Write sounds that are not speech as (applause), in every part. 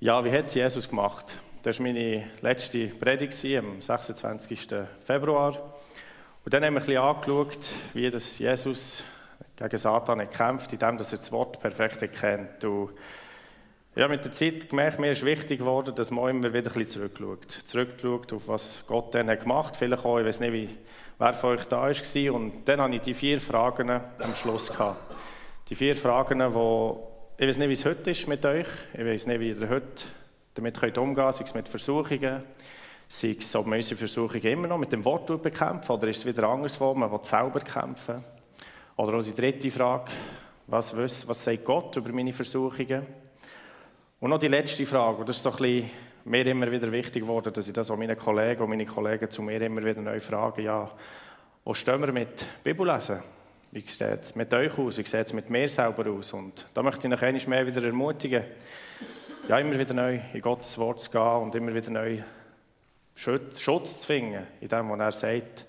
Ja, wie hat es Jesus gemacht? Das war meine letzte Predigt am 26. Februar. Und dann haben wir ein bisschen angeschaut, wie das Jesus gegen Satan kämpft, indem er das Wort perfekt erkennt. Und mit der Zeit gemerkt, mir ist wichtig geworden, dass man immer wieder ein bisschen zurückschaut. Zurückschaut auf was Gott dann gemacht hat. Vielleicht auch, ich weiß nicht, wie, wer von euch da war. Und dann hatte ich die vier Fragen am Schluss. Gehabt. Die vier Fragen, die ich weiß nicht, wie es heute ist mit euch. Ich weiß nicht, wie ihr heute damit umgehen könnt, sei es mit Versuchungen, sei es, ob man unsere Versuchungen immer noch mit dem Wort bekämpfen oder ist es wieder anderswo, man will selber kämpfen. Oder unsere dritte Frage, was, was, was sagt Gott über meine Versuchungen? Und noch die letzte Frage, das ist doch ein mir immer wieder wichtig geworden, dass ich das auch meinen Kollegen und meine Kollegen zu mir immer wieder neu fragen, ja, wo stehen wir mit Bibellesen? Wie sieht es mit euch aus? Wie sieht es mit mir selber aus? Und da möchte ich noch einmal mehr wieder ermutigen, ja, immer wieder neu in Gottes Wort zu gehen und immer wieder neu Schutz zu finden, in dem, was er sagt,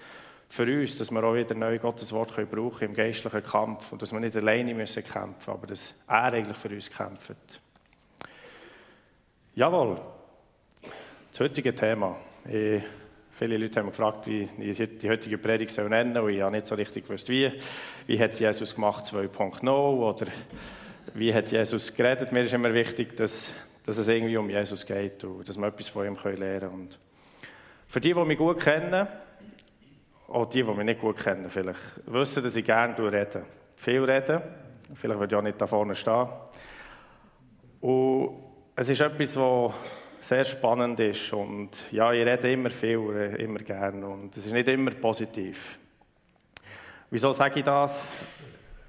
für uns, dass wir auch wieder neu Gottes Wort können brauchen im geistlichen Kampf und dass wir nicht alleine müssen kämpfen, aber dass er eigentlich für uns kämpft. Jawohl, das heutige Thema. Ich Viele Leute haben mich gefragt, wie ich die heutige Predigt soll nennen soll. Ich habe nicht so richtig gewusst, wie. Wie hat Jesus gemacht 2.0 oder wie hat Jesus geredet? Mir ist immer wichtig, dass, dass es irgendwie um Jesus geht und dass wir etwas von ihm lernen können. Und für die, die mich gut kennen, auch die, die mich nicht gut kennen, vielleicht wissen, dass ich gerne rede. Viel reden. Vielleicht würde ich auch nicht da vorne stehen. Und es ist etwas, was sehr spannend ist. Und ja, ich rede immer viel, immer gerne. Und es ist nicht immer positiv. Wieso sage ich das?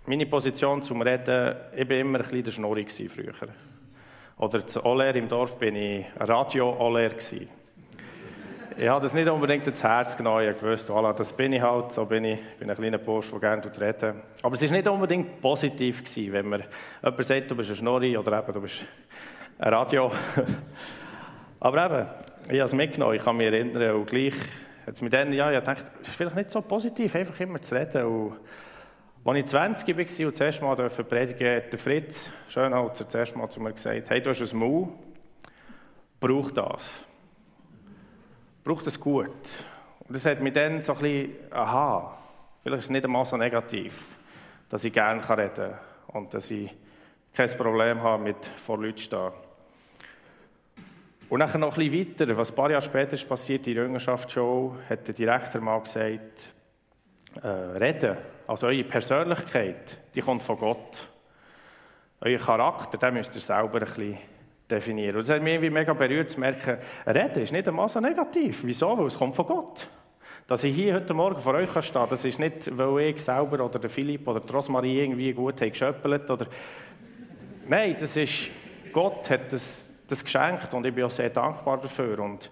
Meine Position zum Reden, ich war immer ein bisschen der Schnorri früher. Oder zu Oler im Dorf bin ich Radio-Oler. Ich habe das nicht unbedingt ins Herz genommen. Ich wusste, voilà, das bin ich halt, so bin ich. Ich bin ein kleiner Bursch, der gerne reden Aber es war nicht unbedingt positiv, gewesen, wenn mir jemand sagt, du bist ein Schnorri oder eben, du bist ein Radio. (laughs) Aber eben, ich habe es mitgenommen, ich kann mich erinnern, und gleich, jetzt mit denen, ja, ich dachte, es ist vielleicht nicht so positiv, einfach immer zu reden. Und als ich 20 war und das erste Mal predigen hat der Fritz Schönholzer das erste Mal zu mir gesagt, hey, du hast ein Maul, brauch das. Brauch das gut. Und das hat mich dann so ein bisschen, aha, vielleicht ist es nicht einmal so negativ, dass ich gerne reden kann und dass ich kein Problem habe mit vor Leuten stehen. Und nachher noch ein bisschen weiter, was ein paar Jahre später ist passiert, in der Jüngerschaftsshow, hat der Direktor mal gesagt, äh, reden, also eure Persönlichkeit, die kommt von Gott. Euer Charakter, den müsst ihr selber ein bisschen definieren. Und das hat mich irgendwie mega berührt zu merken, reden ist nicht einmal so negativ. Wieso? Weil es kommt von Gott. Dass ich hier heute Morgen vor euch stehe, das ist nicht, weil ich selber oder der Philipp oder die Rosmarie irgendwie gut geschöppelt oder... Nein, das ist... Gott hat das das geschenkt und ich bin auch sehr dankbar dafür. Und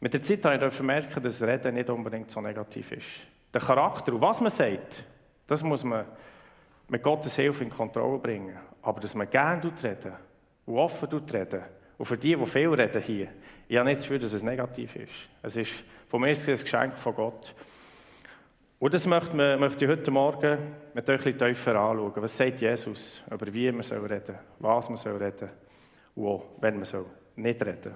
mit der Zeit habe ich merken, dass Reden nicht unbedingt so negativ ist. Der Charakter und was man sagt, das muss man mit Gottes Hilfe in Kontrolle bringen. Aber dass man gerne reden und offen reden und für die, die viel reden hier, ich habe nicht das Gefühl, dass es negativ ist. Es ist von mir ein Geschenk von Gott. Und das möchte, man, möchte ich heute Morgen mit euch ein bisschen tiefer anschauen. Was sagt Jesus über wie man soll reden, was man soll reden und auch, wenn man so nicht reden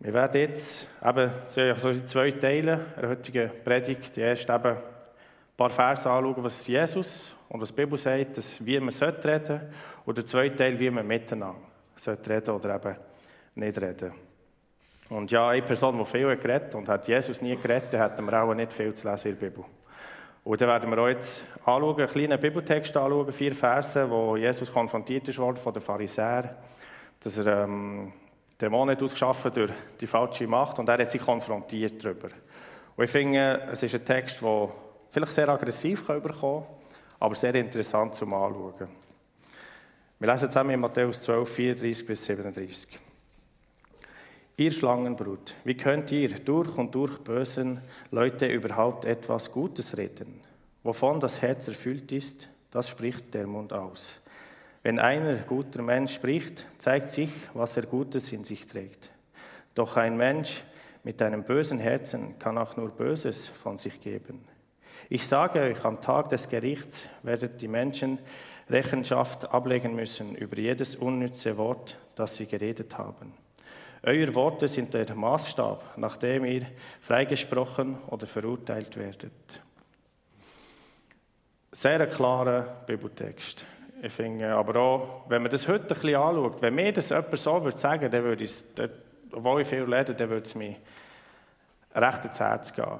Wir werden jetzt eben so in zwei Teile der heutigen Predigt, die erste eben ein paar Verse anschauen, was Jesus und was die Bibel sagt, dass, wie man sollte reden und der zweite Teil, wie man miteinander sollte reden oder eben nicht reden. Und ja, eine Person, die viel geredet und hat Jesus nie geredet, hätten wir auch nicht viel zu lesen in der Bibel. Und dann werden wir uns jetzt anschauen, einen kleinen Bibeltext anschauen, vier Verse, wo Jesus konfrontiert ist worden von den Pharisäern, dass er ähm, Dämonen ausgeschaffen durch die falsche Macht und er hat sie konfrontiert darüber. Und ich finde, es ist ein Text, der vielleicht sehr aggressiv überkommen kann, aber sehr interessant zum Anschauen. Wir lesen zusammen in Matthäus 12, 34 bis 37. Ihr Schlangenbrut, wie könnt ihr durch und durch bösen Leute überhaupt etwas Gutes reden? Wovon das Herz erfüllt ist, das spricht der Mund aus. Wenn einer guter Mensch spricht, zeigt sich, was er Gutes in sich trägt. Doch ein Mensch mit einem bösen Herzen kann auch nur Böses von sich geben. Ich sage euch, am Tag des Gerichts werden die Menschen Rechenschaft ablegen müssen über jedes unnütze Wort, das sie geredet haben. Euer Worte sind der Maßstab, nach dem ihr freigesprochen oder verurteilt werdet. Sehr klarer Bibeltext. Ich finde aber auch, wenn man das heute ein bisschen anschaut, wenn mir das jemand so würde sagen, dann würde es, obwohl ich viel lerne, dann würde es mir recht ins Herz gehen.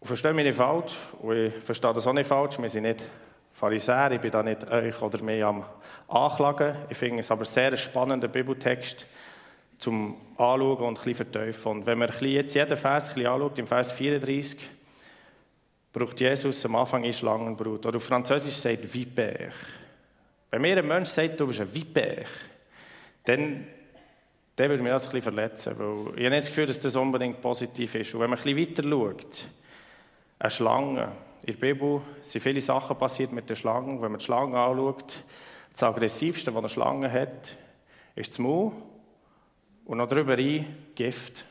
Und verstehe mich nicht falsch, und ich verstehe das auch nicht falsch, wir sind nicht Pharisäer, ich bin da nicht euch oder mehr am Anklagen. Ich finde es aber sehr spannender Bibeltext zum Anschauen und ein bisschen vertiefen. Und wenn man jetzt jeden Vers ein anschaut, im Vers 34, braucht Jesus am Anfang ein Schlangenbrut. Oder auf Französisch sagt Vipère. Wenn mir ein Mensch sagt, du bist ein Vipère, dann, dann würde mich das ein bisschen verletzen. Weil ich habe nicht das Gefühl, dass das unbedingt positiv ist. Und wenn man ein bisschen weiter schaut, eine Schlange, in der Bibel sind viele Sachen passiert mit den Schlangen. Wenn man die Schlange anschaut, das aggressivste, was eine Schlange hat, ist das Maul und noch darüber ein Gift.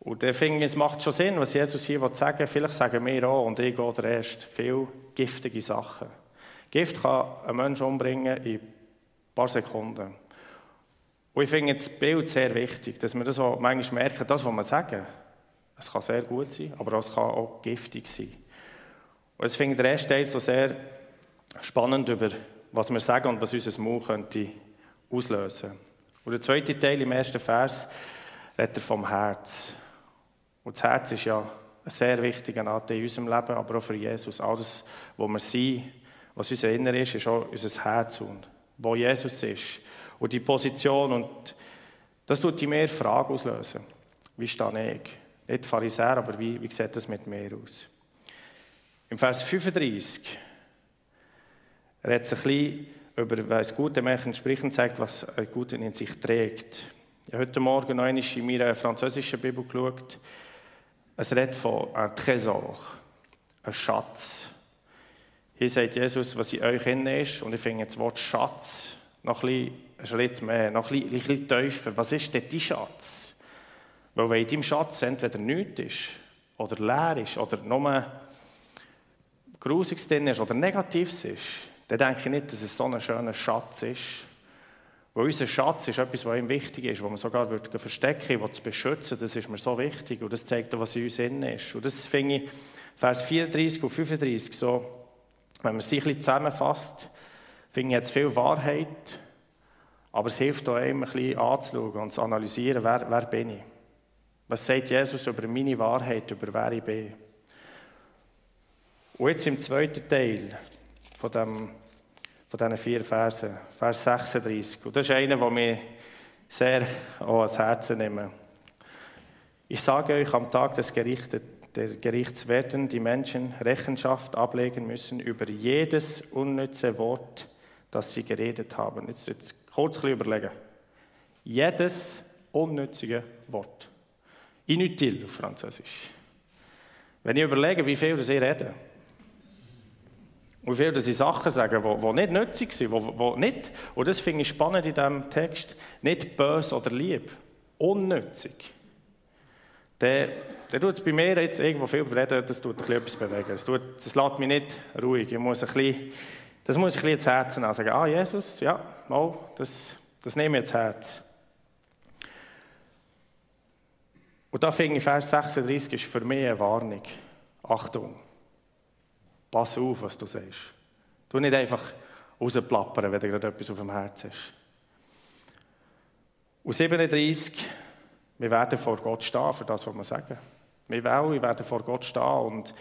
Und ich finde, es macht schon Sinn, was Jesus hier sagen will. Vielleicht sagen wir auch, und ich gehe der Erste, viele giftige Sachen. Gift kann einen Menschen umbringen in ein paar Sekunden. Und ich finde das Bild sehr wichtig, dass wir das auch manchmal merken, das, was wir sagen, es kann sehr gut sein, aber es kann auch giftig sein. Und ich finde der erste Teil so sehr spannend über, was wir sagen und was unser Mund könnte auslösen. Und der zweite Teil im ersten Vers redet vom Herz. Und das Herz ist ja ein sehr wichtiger Anteil in unserem Leben, aber auch für Jesus. Alles, was wir sind, was unser Inner ist, ist auch unser Herz und wo Jesus ist. Und die Position und das tut die mehr Fragen auslösen. Wie stehe ich? Nicht Pharisäer, aber wie, wie sieht das mit mir aus? Im Vers 35 redet es ein bisschen über, was gute Menschen sprechen, zeigt, was ein Guter in sich trägt. Ich habe heute Morgen noch einmal in meiner französischen Bibel geschaut. Es redet von einem Tresor, einem Schatz. Hier sagt Jesus, was in euch innen ist, und ich finde das Wort Schatz noch ein einen Schritt mehr, noch bisschen, ein bisschen tiefer. Was ist denn dein Schatz? Weil wenn in deinem Schatz entweder nichts ist, oder leer ist, oder nur Grusiges drin ist, oder Negatives ist, dann denke ich nicht, dass es so ein schöner Schatz ist, weil unser Schatz ist etwas, was ihm wichtig ist, was man sogar würde verstecken würde, zu beschützen, das ist mir so wichtig und das zeigt auch, was in uns innen ist. Und das finde ich, Vers 34 und 35, so, wenn man es ein bisschen zusammenfasst, finde ich jetzt viel Wahrheit, aber es hilft auch einem ein bisschen anzuschauen und zu analysieren, wer, wer bin ich. Was sagt Jesus über meine Wahrheit, über wer ich bin? Und jetzt im zweiten Teil von dem von diesen vier Versen, Vers 36. Und das ist einer, der mir sehr auch ans Herz nimmt. Ich sage euch, am Tag des Gerichtes, der Gerichts werden die Menschen Rechenschaft ablegen müssen über jedes unnütze Wort, das sie geredet haben. Jetzt, jetzt kurz ein überlegen. Jedes unnützige Wort. Inutile auf Französisch. Wenn ich überlege, wie viel das ich rede, und wie viele Sachen sagen, die, die nicht nützlich sind, die, die nicht, und das finde ich spannend in diesem Text, nicht böse oder lieb, unnützig. Der, der tut es bei mir jetzt irgendwo viel reden, das tut ein etwas bewegen. Das, tut, das lässt mich nicht ruhig. Ich muss ein bisschen, das muss ich ein bisschen ins Herz nehmen. Sagen, ah, Jesus, ja, mal, das, das nehme ich ins Herz. Und da finde ich, Vers 36 ist für mich eine Warnung. Achtung. Pass auf, was du sagst. Du nicht einfach rausplappern, wenn dir gerade etwas auf dem Herzen ist. Und 37, wir werden vor Gott stehen für das, was wir sagen. Wir alle werden vor Gott stehen und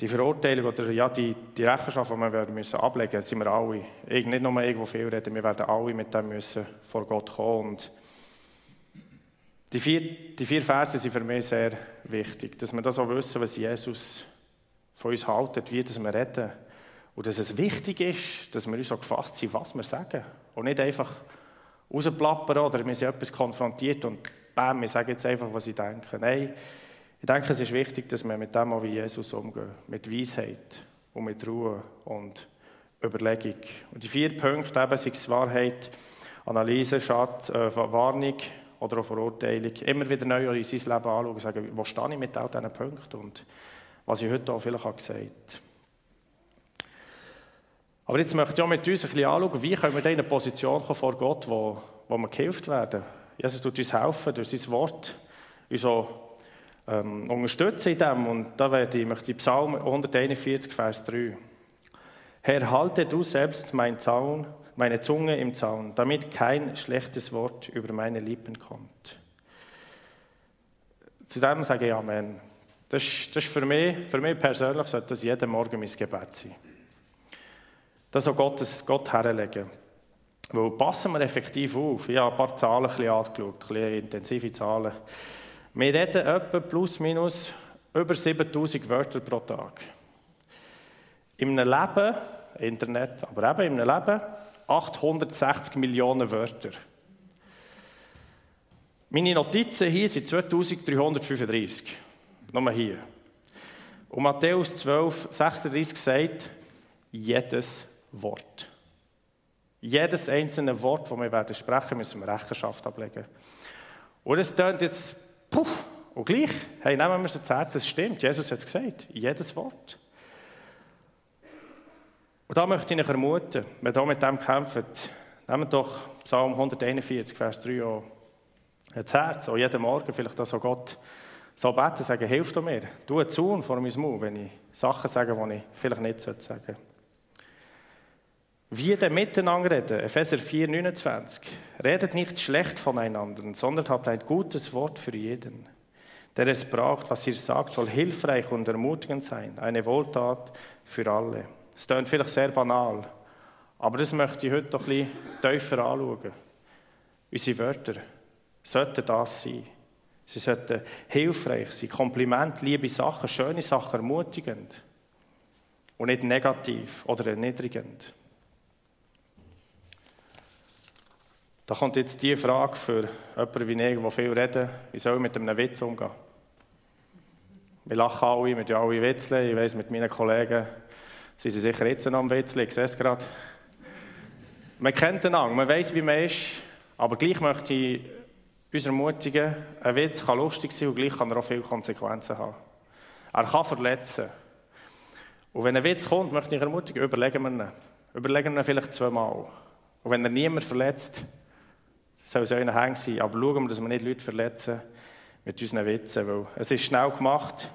die Verurteilung oder ja, die, die Rechenschaft, die wir werden müssen ablegen müssen, sind wir alle. Ich, nicht nur irgendwo viel reden, wir werden alle mit dem müssen vor Gott kommen. Und die vier, die vier Verse sind für mich sehr wichtig, dass wir das auch wissen, was Jesus von uns halten, wie das wir reden. Und dass es wichtig ist, dass wir uns so gefasst sind, was wir sagen. Und nicht einfach rausplappern oder wir sind etwas konfrontiert und bam, wir sagen jetzt einfach, was ich denke. Nein, ich denke, es ist wichtig, dass wir mit dem auch wie Jesus umgehen. Mit Weisheit und mit Ruhe und Überlegung. Und die vier Punkte, eben, sei es Wahrheit, Analyse, Schatz, äh, Warnung oder auch Verurteilung, immer wieder neu in sein Leben anschauen und sagen, wo stehe ich mit all diesen Punkten und was ich heute auch vielleicht gesagt habe. Aber jetzt möchte ich auch mit uns ein bisschen anschauen, wie können wir in eine Position kommen vor Gott, wo, wo wir gehilft werden. Jesus tut uns helfen durch sein Wort, uns auch ähm, unterstützen in dem. Und da werde ich, möchte ich Psalm 141, Vers 3. Herr, halte du selbst mein Zaun, meine Zunge im Zaun, damit kein schlechtes Wort über meine Lippen kommt. Zu dem sage ich Amen. Das, das ist für mich, für mich persönlich sollte das jeden Morgen mein Gebet sein. Das soll Gott, Gott herlegen. Weil passen wir effektiv auf. Ich habe ein paar Zahlen ein bisschen angeschaut, ein bisschen intensive Zahlen. Wir reden etwa plus minus über 7000 Wörter pro Tag. In einem Leben, Internet, aber eben in einem Leben, 860 Millionen Wörter. Meine Notizen hier sind 2335. Nur hier. Und Matthäus 12, 36 sagt, jedes Wort. Jedes einzelne Wort, das wir werden sprechen, müssen wir Rechenschaft ablegen. Und es tönt jetzt, puff, und gleich, hey, nehmen wir es zu Herzen, es stimmt, Jesus hat es gesagt, jedes Wort. Und da möchte ich euch ermuten, wenn ihr mit dem kämpft, nehmt doch Psalm 141, Vers 3 an ins Herz, auch jeden Morgen, vielleicht auch so Gott so beten, sagen, hilf mir, du einen Zaun vor meinem Mund, wenn ich Sachen sage, die ich vielleicht nicht sagen sollte. Wie denn miteinander reden, Epheser 4, 29. Redet nicht schlecht voneinander, sondern habt ein gutes Wort für jeden. Der es braucht, was ihr sagt, soll hilfreich und ermutigend sein. Eine Wohltat für alle. Es klingt vielleicht sehr banal, aber das möchte ich heute doch ein bisschen tiefer anschauen. Unsere Wörter sollten das sein. Sie sollten hilfreich sein, Kompliment, liebe Sachen, schöne Sachen, ermutigend und nicht negativ oder erniedrigend. Da kommt jetzt die Frage für jemanden wie ich, der viel redet, wie soll ich mit einem Witz umgehen? Wir lachen alle, wir tun alle witzeln. Ich weiss, mit meinen Kollegen sind sie sicher jetzt noch am Witzeln, ich sehe es gerade. Man kennt den Ang, man weiß, wie man ist, aber gleich möchte ich uns ermutigen, ein Witz kann lustig sein und gleich kann er auch viele Konsequenzen haben. Er kann verletzen. Und wenn ein Witz kommt, möchte ich ermutigen, überlegen wir ihn. Überlegen wir ihn vielleicht zweimal. Und wenn er niemand verletzt, soll es euren Hängen sein. Aber schauen wir, dass wir nicht Leute verletzen mit unseren Witzen, weil es ist schnell gemacht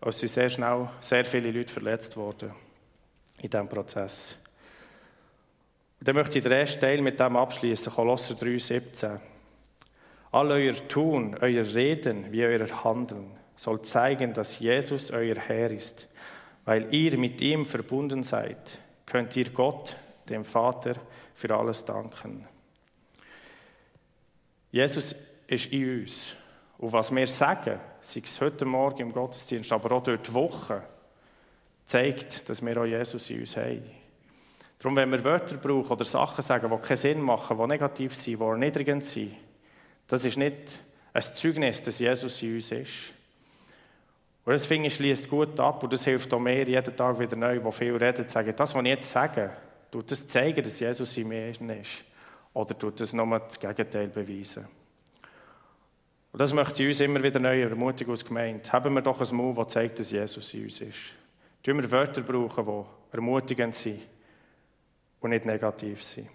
und es sind sehr schnell sehr viele Leute verletzt worden in diesem Prozess. Und dann möchte ich den ersten Teil mit dem abschließen, Kolosser 3, 17. All euer Tun, euer Reden wie euer Handeln soll zeigen, dass Jesus euer Herr ist. Weil ihr mit ihm verbunden seid, könnt ihr Gott, dem Vater, für alles danken. Jesus ist in uns. Und was wir sagen, sei es heute Morgen im Gottesdienst, aber auch dort die Woche, zeigt, dass wir auch Jesus in uns haben. Darum, wenn wir Wörter brauchen oder Sachen sagen, die keinen Sinn machen, die negativ sind, die erniedrigend sind, das ist nicht ein Zeugnis, dass Jesus in uns ist. Und das finde ich schließt gut ab und das hilft auch mir jeden Tag wieder neu, wo viel reden, zu sagen, das, was ich jetzt sage, tut das zeigen, dass Jesus in mir ist. Oder tut das nochmal das Gegenteil beweisen? Und das möchte ich uns immer wieder neu ermutigen als Gemeinde. Haben wir doch ein Move, das zeigt, dass Jesus in uns ist. Tun wir Wörter brauchen, die ermutigend sind und nicht negativ sind.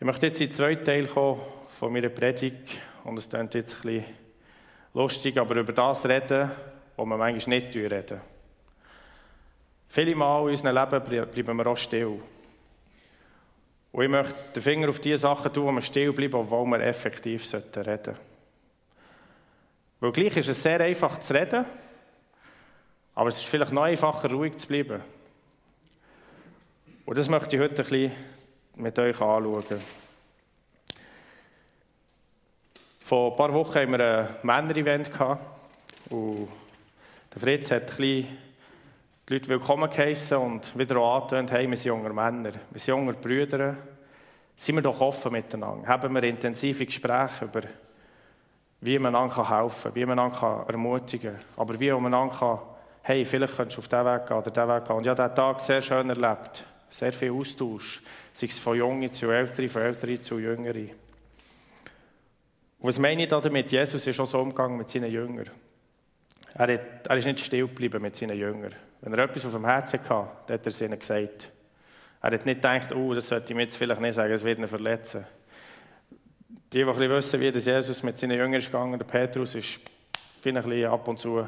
Ich möchte jetzt in den zweiten Teil kommen von meiner Predigt und es klingt jetzt ein bisschen lustig, aber über das reden, was wir manchmal nicht reden. Viele Mal in unserem Leben bleiben wir auch still. Und ich möchte den Finger auf die Sachen tun, wo wir still bleiben, obwohl wir effektiv reden sollten. Weil gleich ist es sehr einfach zu reden, aber es ist vielleicht noch einfacher, ruhig zu bleiben. Und das möchte ich heute ein bisschen mit euch anschauen. Vor ein paar Wochen hatten wir ein Männer-Event der Fritz hat die Leute willkommen geheissen und wieder auch angetönt, hey, wir sind junge Männer, wir sind junge Brüder, seien wir doch offen miteinander, haben wir intensive Gespräche über, wie man einander helfen kann, wie man einander ermutigen kann, aber wie man einander kann, hey, vielleicht könntest du auf diesen Weg gehen oder diesen Weg gehen. Und ich habe diesen Tag sehr schön erlebt, sehr viel Austausch, sei es von Jungen zu Älteren, von Älteren zu Jüngeren. Und was meine ich damit? Jesus ist auch so umgegangen mit seinen Jüngern. Er, hat, er ist nicht still geblieben mit seinen Jüngern. Wenn er etwas auf dem Herzen hatte, hat er es ihnen gesagt. Er hat nicht gedacht, oh, das sollte ich mir jetzt vielleicht nicht sagen, es wird ihn verletzen. Die, die ein bisschen wissen, wie das Jesus mit seinen Jüngern ist gegangen, der Petrus ist ein bisschen ab und zu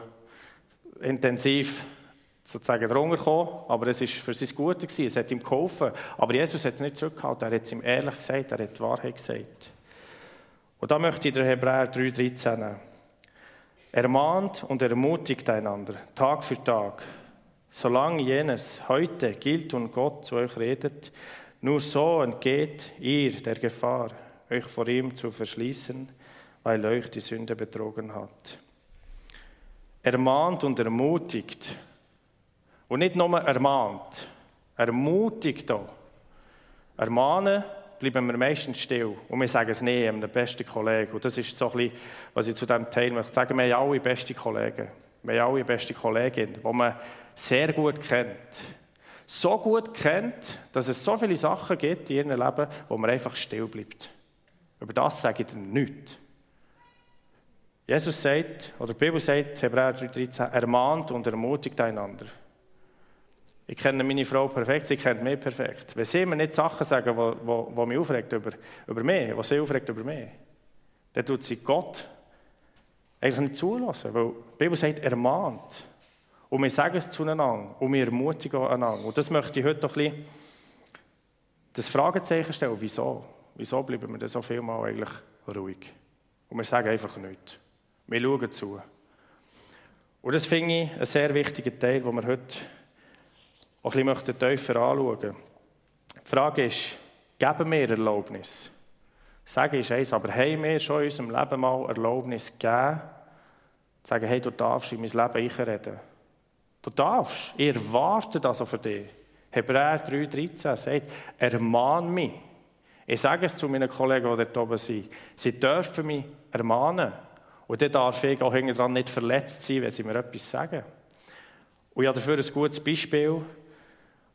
intensiv sozusagen drunter gekommen, aber es war für sein Gute gewesen, es hat ihm geholfen. Aber Jesus hat es nicht zurückgehalten, er hat es ihm ehrlich gesagt, er hat die Wahrheit gesagt. Und da möchte ich der Hebräer 3,13 nehmen. Ermahnt und ermutigt einander, Tag für Tag, solange jenes heute gilt und Gott zu euch redet, nur so entgeht ihr der Gefahr, euch vor ihm zu verschließen, weil euch die Sünde betrogen hat. Ermahnt und ermutigt. Und nicht nur ermahnt, ermutigt auch. Ermahnen bleiben wir meistens still. Und wir sagen es nie einem besten Kollegen. Und das ist so ein bisschen, was ich zu diesem Teil möchte sagen. Wir haben alle beste Kollegen. Wir haben alle beste Kollegin, die man sehr gut kennt. So gut kennt, dass es so viele Sachen gibt in ihrem Leben, wo man einfach still bleibt. Über das sage ich nichts. Jesus sagt, oder die Bibel sagt, Hebräer 3,13, ermahnt und ermutigt einander. Ich kenne meine Frau perfekt, sie kennt mich perfekt. Wenn sie mir nicht Sachen sagen, die, mich aufregt über, über mich, die sie aufregt über mich, dann tut sie Gott eigentlich nicht zulassen. Weil die Bibel sagt, ermahnt. Und wir sagen es zueinander und wir ermutigen einander. Und das möchte ich heute doch ein bisschen das Fragezeichen stellen. Wieso? Wieso bleiben wir denn so viel mal eigentlich ruhig? Und wir sagen einfach nichts. Wir schauen zu. Und das finde ich einen sehr wichtigen Teil, den wir heute auch ein bisschen tiefer anschauen. Die Frage ist, geben wir Erlaubnis? Sagen ist eins, aber haben wir schon in unserem Leben mal Erlaubnis gegeben, zu sagen, hey, du darfst in mein Leben einreden. Du darfst. Ich erwarte das auch für dich. Hebräer 3,13 sagt, ermahn mich. Ich sage es zu meinen Kollegen, die dort oben sind. Sie dürfen mich ermahnen. Und dann darf ich auch daran nicht verletzt sein, wenn sie mir etwas sagen. Und ich habe dafür ein gutes Beispiel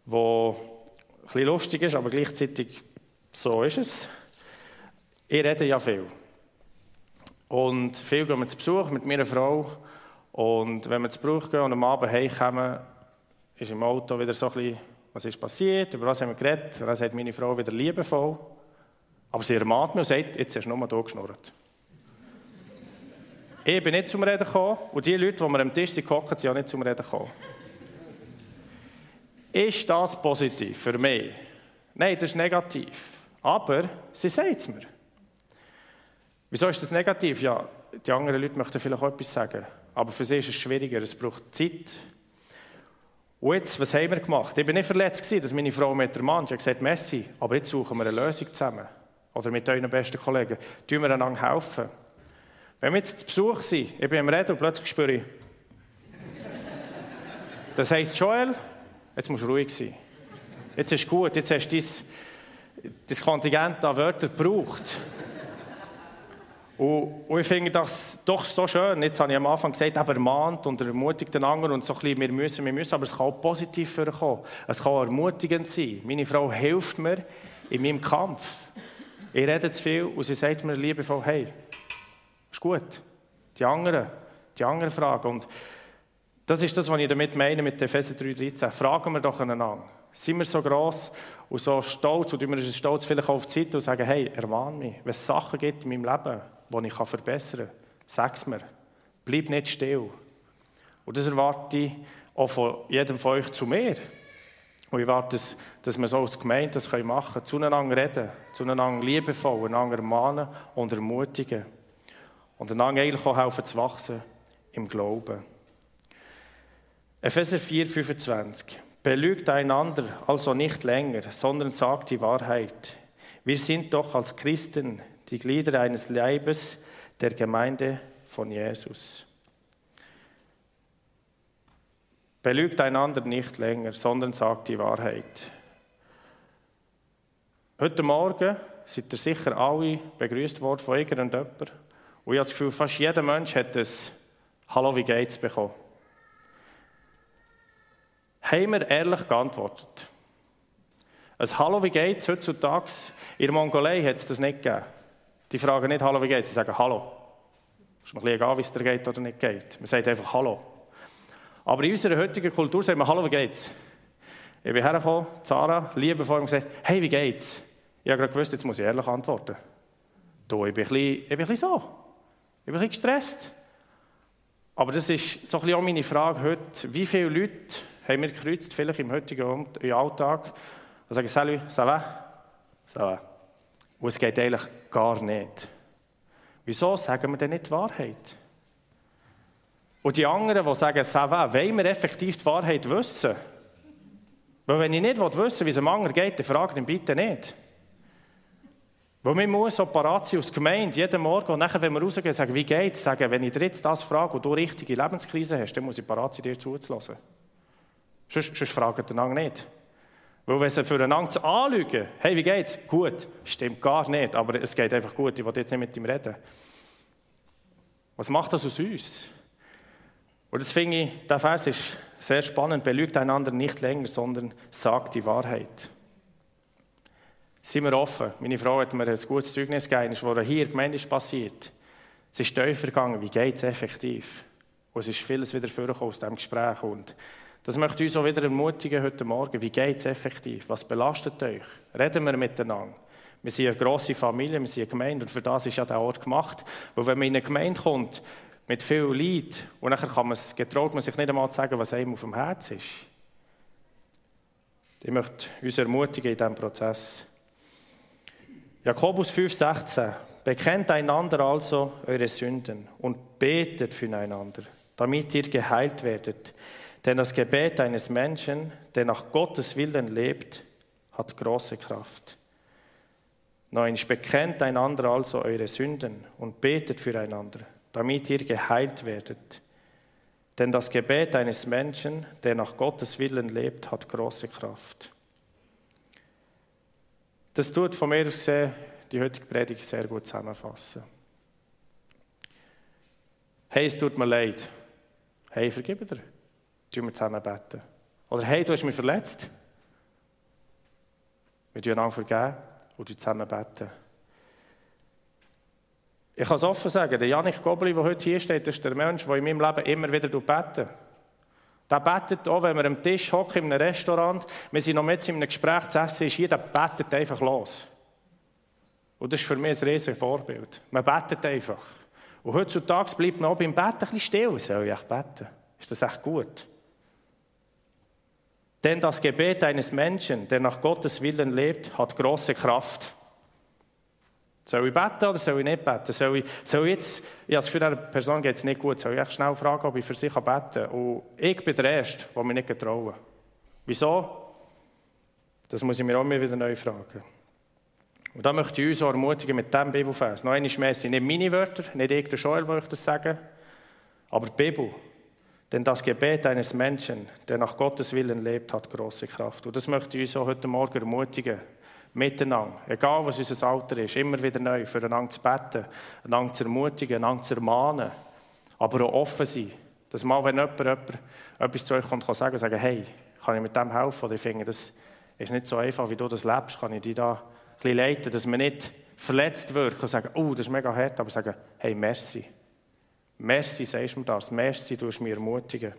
wo ein bisschen lustig ist, aber gleichzeitig so ist es. Ich rede ja viel. Und viel gehen wir zu Besuch mit meiner Frau. Und wenn wir zu Besuch gehen und am Abend heimkommen, ist im Auto wieder so ein bisschen, was ist passiert, über was haben wir geredet. Und dann sagt meine Frau wieder liebevoll. Aber sie ermahnt mich und sagt, jetzt hast du nur hier geschnurrt. ich bin nicht zum Reden gekommen und die Leute, die mir am Tisch sind, sind auch nicht zum Reden gekommen. Ist das positiv für mich? Nein, das ist negativ. Aber sie sagt es mir. Wieso ist das negativ? Ja, die anderen Leute möchten vielleicht auch etwas sagen. Aber für sie ist es schwieriger. Es braucht Zeit. Und jetzt, was haben wir gemacht? Ich war nicht verletzt, gewesen, dass meine Frau mit der Mann hat gesagt, Messi, aber jetzt suchen wir eine Lösung zusammen. Oder mit euren besten Kollegen. Tun wir einander helfen. Wenn wir jetzt zu Besuch sind, ich bin am Reden und plötzlich spüre ich. (laughs) Das heisst, Joel, Jetzt musst du ruhig sein. Jetzt ist gut, jetzt hast du dein, Kontingent an Wörtern gebraucht. Und, und, ich finde das doch so schön. Jetzt habe ich am Anfang gesagt, aber ermahnt und ermutigt den anderen und so ein bisschen, wir müssen, wir müssen, aber es kann auch positiv vorkommen. Es kann ermutigend sein. Meine Frau hilft mir in meinem Kampf. Ich rede zu viel und sie sagt mir liebevoll, hey, ist gut. Die anderen, die anderen fragen. Und das ist das, was ich damit meine mit Epheser 3,13. Fragen wir doch einander. Sind wir so gross und so stolz und sind stolz vielleicht auf die Zeit und sagen, hey, ermahn mich. Wenn es Sachen gibt in meinem Leben, die ich verbessern kann, sag es mir. Bleib nicht still. Und das erwarte ich auch von jedem von euch zu mir. Und ich erwarte, dass, dass wir so als Gemeinde das machen können. Zueinander reden, zueinander liebevoll, einander ermahnen und ermutigen. Und einander eigentlich auch helfen zu wachsen im Glauben. Epheser 4, 25. Belügt einander also nicht länger, sondern sagt die Wahrheit. Wir sind doch als Christen die Glieder eines Leibes der Gemeinde von Jesus. Belügt einander nicht länger, sondern sagt die Wahrheit. Heute Morgen seid ihr sicher alle begrüßt worden von irgendjemandem. Und ich habe das Gefühl, fast jeder Mensch hat ein Hallo, wie geht's bekommen haben wir ehrlich geantwortet. Ein Hallo, wie geht's heutzutage? In der Mongolei hat es das nicht gegeben. Die fragen nicht Hallo, wie geht's? Sie sagen Hallo. Es ist mir egal, wie es dir geht oder nicht geht. Man sagt einfach Hallo. Aber in unserer heutigen Kultur sagen wir, hallo, wie geht's? Ich bin hergekommen, Sarah, liebevoll, und gesagt, hey, wie geht's? Ich habe gerade gewusst, jetzt muss ich ehrlich antworten. Du, ich bin ein bisschen, ich bin ein bisschen so. Ich bin ein gestresst. Aber das ist so ein bisschen auch meine Frage heute. Wie viele Leute haben wir gekreuzt, vielleicht im heutigen Alltag, und sagen, salut, ça va? Ça va. Und es geht eigentlich gar nicht. Wieso sagen wir denn nicht die Wahrheit? Und die anderen, die sagen, ça va, wollen wir effektiv die Wahrheit wissen? Weil wenn ich nicht wissen wie es einem anderen geht, dann frage ihn bitte nicht. Weil wir müssen so parat Gemeinde, jeden Morgen, und nachher, wenn wir rausgehen, sagen, wie geht es, sagen, wenn ich dir jetzt das frage und du richtige Lebenskrise hast, dann muss ich parat sein, dir zuzulassen. Sonst, sonst fragen die einander nicht. Weil wenn sie füreinander zu anlügen, hey, wie geht's? Gut, stimmt gar nicht, aber es geht einfach gut, ich will jetzt nicht mit ihm reden. Was macht das aus uns? Und das finde ich, der Vers ist sehr spannend, belügt einander nicht länger, sondern sagt die Wahrheit. Sind wir offen? Meine Frau hat mir ein gutes Zeugnis gegeben, was hier in der Gemeinde passiert. Es ist tiefer gegangen, wie geht es effektiv? Und es ist vieles wieder vorgekommen aus diesem Gespräch. Und das möchte ich uns auch wieder ermutigen heute Morgen. Wie geht es effektiv? Was belastet euch? Reden wir miteinander. Wir sind eine grosse Familie, wir sind eine Gemeinde und für das ist ja der Ort gemacht. Weil wenn man in eine Gemeinde kommt mit viel Leid und nachher kann man es, getraut man sich nicht einmal sagen, was einem auf dem Herz ist. Ich möchte uns ermutigen in diesem Prozess. Jakobus 5,16 Bekennt einander also eure Sünden und betet füreinander, damit ihr geheilt werdet. Denn das Gebet eines Menschen, der nach Gottes Willen lebt, hat große Kraft. Neun, bekennt einander also eure Sünden und betet füreinander, damit ihr geheilt werdet. Denn das Gebet eines Menschen, der nach Gottes Willen lebt, hat große Kraft. Das tut von mir aus gesehen die heutige Predigt sehr gut zusammenfassen. Hey, es tut mir leid. Hey, vergib dir. Tun wir zusammen beten. Oder hey, du hast mich verletzt. Wir tun einander vergeben und zusammen beten. Ich kann es offen sagen, der Janik Gobli, der heute hier steht, ist der Mensch, der in meinem Leben immer wieder betet. Der betet auch, wenn wir am Tisch hocken in einem Restaurant, wir sind noch mit in einem Gespräch zu essen, ist hier, der betet einfach los. Und das ist für mich ein riesiges Vorbild. Man betet einfach. Und heutzutage bleibt man auch beim Betten ein bisschen still. Soll ich beten? Ist das echt gut? Denn das Gebet eines Menschen, der nach Gottes Willen lebt, hat große Kraft. Soll ich beten oder soll ich nicht beten? Soll ich, soll ich jetzt, ja, für diese Person geht es nicht gut, soll ich echt schnell fragen, ob ich für sie beten kann? Und ich bin der Erste, der mich nicht getrauen. Wieso? Das muss ich mir auch immer wieder neu fragen. Und da möchte ich uns auch ermutigen mit diesem Bibelfers. Noch einmal mehr sind nicht meine Wörter, nicht ich, der Joel, wo ich das sage, aber die Bibel. Denn das Gebet eines Menschen, der nach Gottes Willen lebt, hat große Kraft. Und das möchte ich uns auch heute Morgen ermutigen. Miteinander, egal was unser Alter ist, immer wieder neu füreinander zu beten, einander zu ermutigen, einander zu ermahnen, aber auch offen sein. Dass mal, wenn jemand, jemand etwas zu euch kommt, kann sagen, sagen, hey, kann ich mit dem helfen? Oder ich finde, das ist nicht so einfach, wie du das lebst, kann ich dich da ein bisschen leiten, dass man nicht verletzt wird und sagen, oh, das ist mega hart, aber sagen, hey, merci. Merci, sagst du mir das. Merci, du mich ermutigen.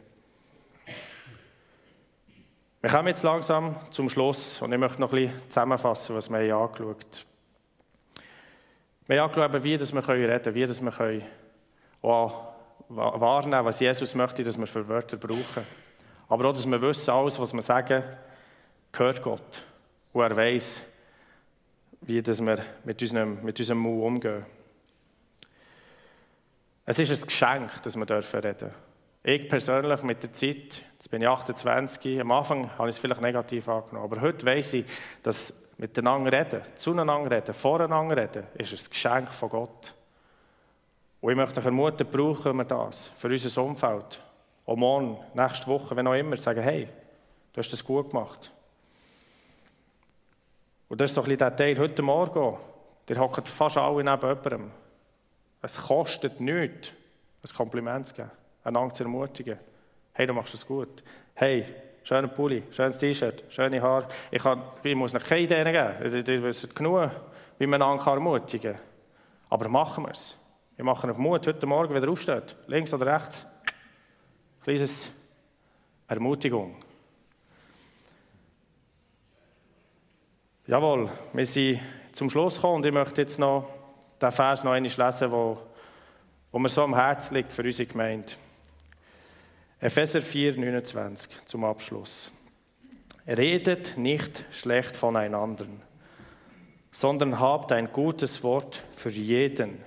Wir kommen jetzt langsam zum Schluss und ich möchte noch ein bisschen zusammenfassen, was wir angeschaut haben. Wir haben angeschaut, wie wir reden können, wie wir auch wahrnehmen können, was Jesus möchte, dass wir für Wörter brauchen. Aber auch, dass wir wissen, alles, was wir sagen, gehört Gott. Und er weiß, wie wir mit unserem, mit unserem Mund umgehen. Es ist ein Geschenk, dass wir dürfen reden Ich persönlich mit der Zeit, jetzt bin ich 28, am Anfang habe ich es vielleicht negativ angenommen, aber heute weiß ich, dass miteinander reden, zueinander reden, voreinander reden, ist ein Geschenk von Gott. Und ich möchte euch ermutigen, brauchen wir das für unser Umfeld. Auch morgen, nächste Woche, wenn auch immer, sagen, hey, du hast das gut gemacht. Und das ist doch ein bisschen der Teil heute Morgen. Der hockt fast alle neben jemandem. Es kostet nichts, ein Kompliment zu geben, einander zu ermutigen. Hey, du machst das gut. Hey, schöner Pulli, schönes T-Shirt, schöne Haare. Ich, kann, ich muss noch keine Ideen geben. Ihr wisst genug, wie man einander ermutigen kann. Aber machen wir es. Wir machen auf Mut, heute Morgen wieder aufsteht. Links oder rechts. Kleines Ermutigung. Jawohl, wir sind zum Schluss gekommen und ich möchte jetzt noch den Vers noch einmal lesen, wo, wo mir so am Herzen liegt für unsere Gemeinde. Epheser 4, 29 zum Abschluss. Redet nicht schlecht voneinander, sondern habt ein gutes Wort für jeden,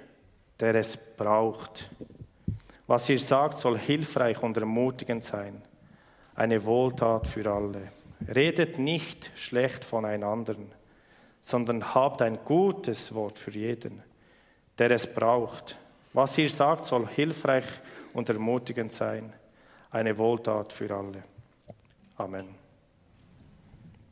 der es braucht. Was ihr sagt, soll hilfreich und ermutigend sein. Eine Wohltat für alle. Redet nicht schlecht voneinander, sondern habt ein gutes Wort für jeden, der es braucht. Was ihr sagt, soll hilfreich und ermutigend sein. Eine Wohltat für alle. Amen.